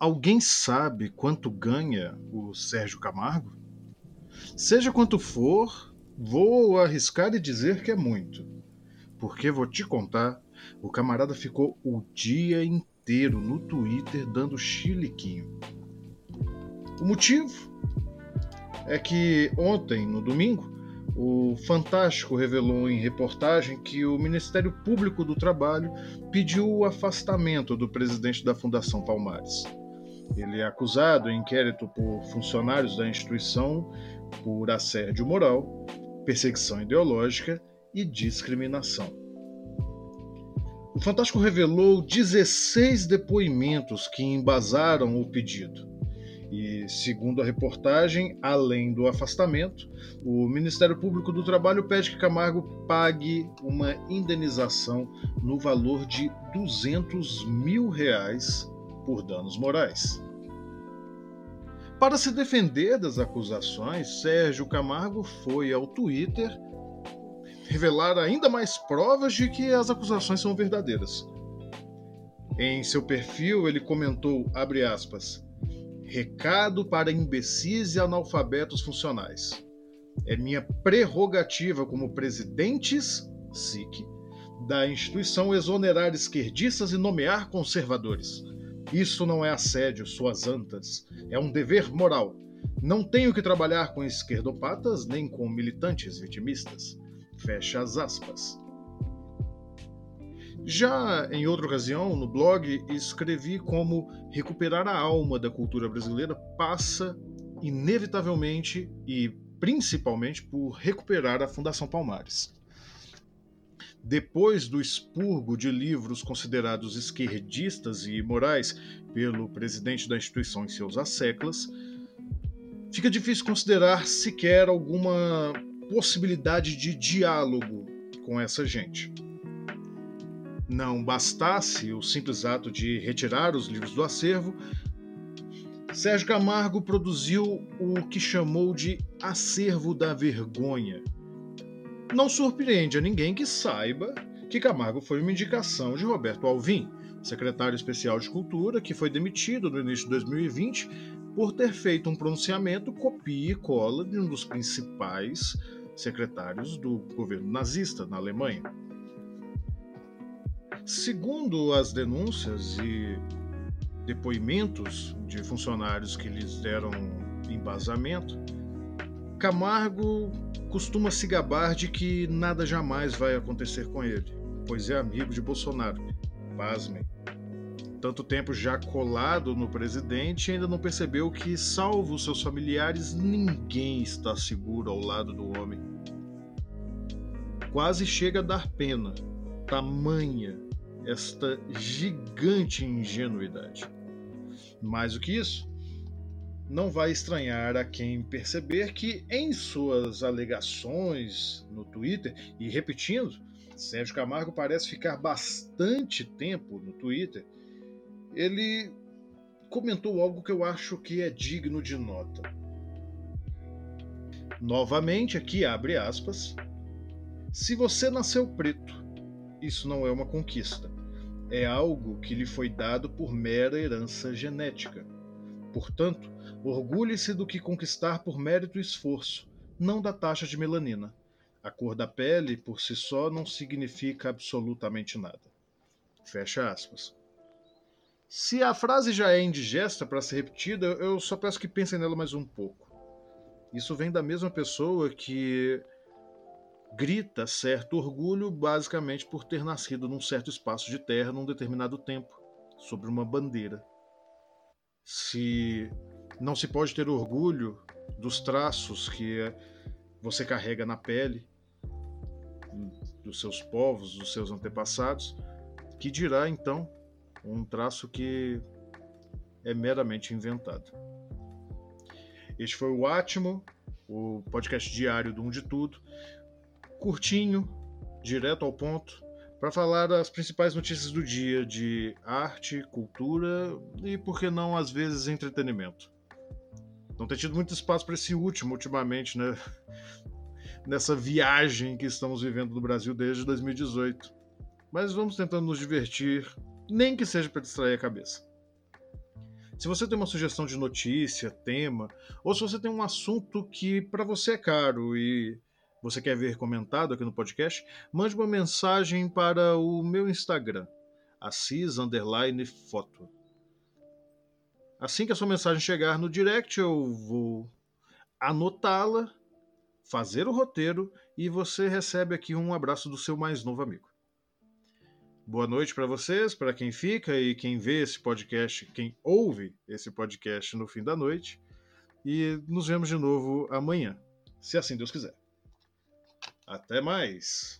Alguém sabe quanto ganha o Sérgio Camargo? Seja quanto for, vou arriscar e dizer que é muito. Porque vou te contar, o camarada ficou o dia inteiro no Twitter dando chiliquinho. O motivo é que ontem, no domingo, o Fantástico revelou em reportagem que o Ministério Público do Trabalho pediu o afastamento do presidente da Fundação Palmares. Ele é acusado em inquérito por funcionários da instituição por assédio moral, perseguição ideológica e discriminação. O Fantástico revelou 16 depoimentos que embasaram o pedido. E, segundo a reportagem, além do afastamento, o Ministério Público do Trabalho pede que Camargo pague uma indenização no valor de 200 mil reais por danos morais. Para se defender das acusações, Sérgio Camargo foi ao Twitter revelar ainda mais provas de que as acusações são verdadeiras. Em seu perfil, ele comentou, aspas, recado para imbecis e analfabetos funcionais. É minha prerrogativa como presidentes, SIC, da instituição exonerar esquerdistas e nomear conservadores. Isso não é assédio, suas antas. É um dever moral. Não tenho que trabalhar com esquerdopatas nem com militantes vitimistas. Fecha as aspas. Já em outra ocasião, no blog, escrevi como recuperar a alma da cultura brasileira passa, inevitavelmente e principalmente, por recuperar a Fundação Palmares. Depois do expurgo de livros considerados esquerdistas e imorais pelo presidente da instituição em seus asseclas, fica difícil considerar sequer alguma possibilidade de diálogo com essa gente. Não bastasse o simples ato de retirar os livros do acervo, Sérgio Camargo produziu o que chamou de acervo da vergonha não surpreende a ninguém que saiba que Camargo foi uma indicação de Roberto Alvim, secretário especial de Cultura, que foi demitido no início de 2020 por ter feito um pronunciamento copia e cola de um dos principais secretários do governo nazista na Alemanha. Segundo as denúncias e depoimentos de funcionários que lhes deram embasamento, Camargo costuma se gabar de que nada jamais vai acontecer com ele, pois é amigo de Bolsonaro. Pasmem. Tanto tempo já colado no presidente, ainda não percebeu que, salvo seus familiares, ninguém está seguro ao lado do homem. Quase chega a dar pena, tamanha esta gigante ingenuidade. Mais do que isso, não vai estranhar a quem perceber que, em suas alegações no Twitter, e repetindo, Sérgio Camargo parece ficar bastante tempo no Twitter, ele comentou algo que eu acho que é digno de nota. Novamente, aqui abre aspas. Se você nasceu preto, isso não é uma conquista. É algo que lhe foi dado por mera herança genética. Portanto, Orgulhe-se do que conquistar por mérito e esforço, não da taxa de melanina. A cor da pele, por si só, não significa absolutamente nada. Fecha aspas. Se a frase já é indigesta para ser repetida, eu só peço que pensem nela mais um pouco. Isso vem da mesma pessoa que grita certo orgulho basicamente por ter nascido num certo espaço de terra num determinado tempo, sobre uma bandeira. Se não se pode ter orgulho dos traços que você carrega na pele dos seus povos, dos seus antepassados, que dirá então um traço que é meramente inventado. Este foi o Átimo, o podcast diário do Um de Tudo, curtinho, direto ao ponto, para falar das principais notícias do dia de arte, cultura e, por que não, às vezes, entretenimento não tem tido muito espaço para esse último, ultimamente, né? Nessa viagem que estamos vivendo no Brasil desde 2018. Mas vamos tentando nos divertir, nem que seja para distrair a cabeça. Se você tem uma sugestão de notícia, tema, ou se você tem um assunto que para você é caro e você quer ver comentado aqui no podcast, mande uma mensagem para o meu Instagram, assis_foto. Assim que a sua mensagem chegar no direct, eu vou anotá-la, fazer o roteiro e você recebe aqui um abraço do seu mais novo amigo. Boa noite para vocês, para quem fica e quem vê esse podcast, quem ouve esse podcast no fim da noite. E nos vemos de novo amanhã, se assim Deus quiser. Até mais!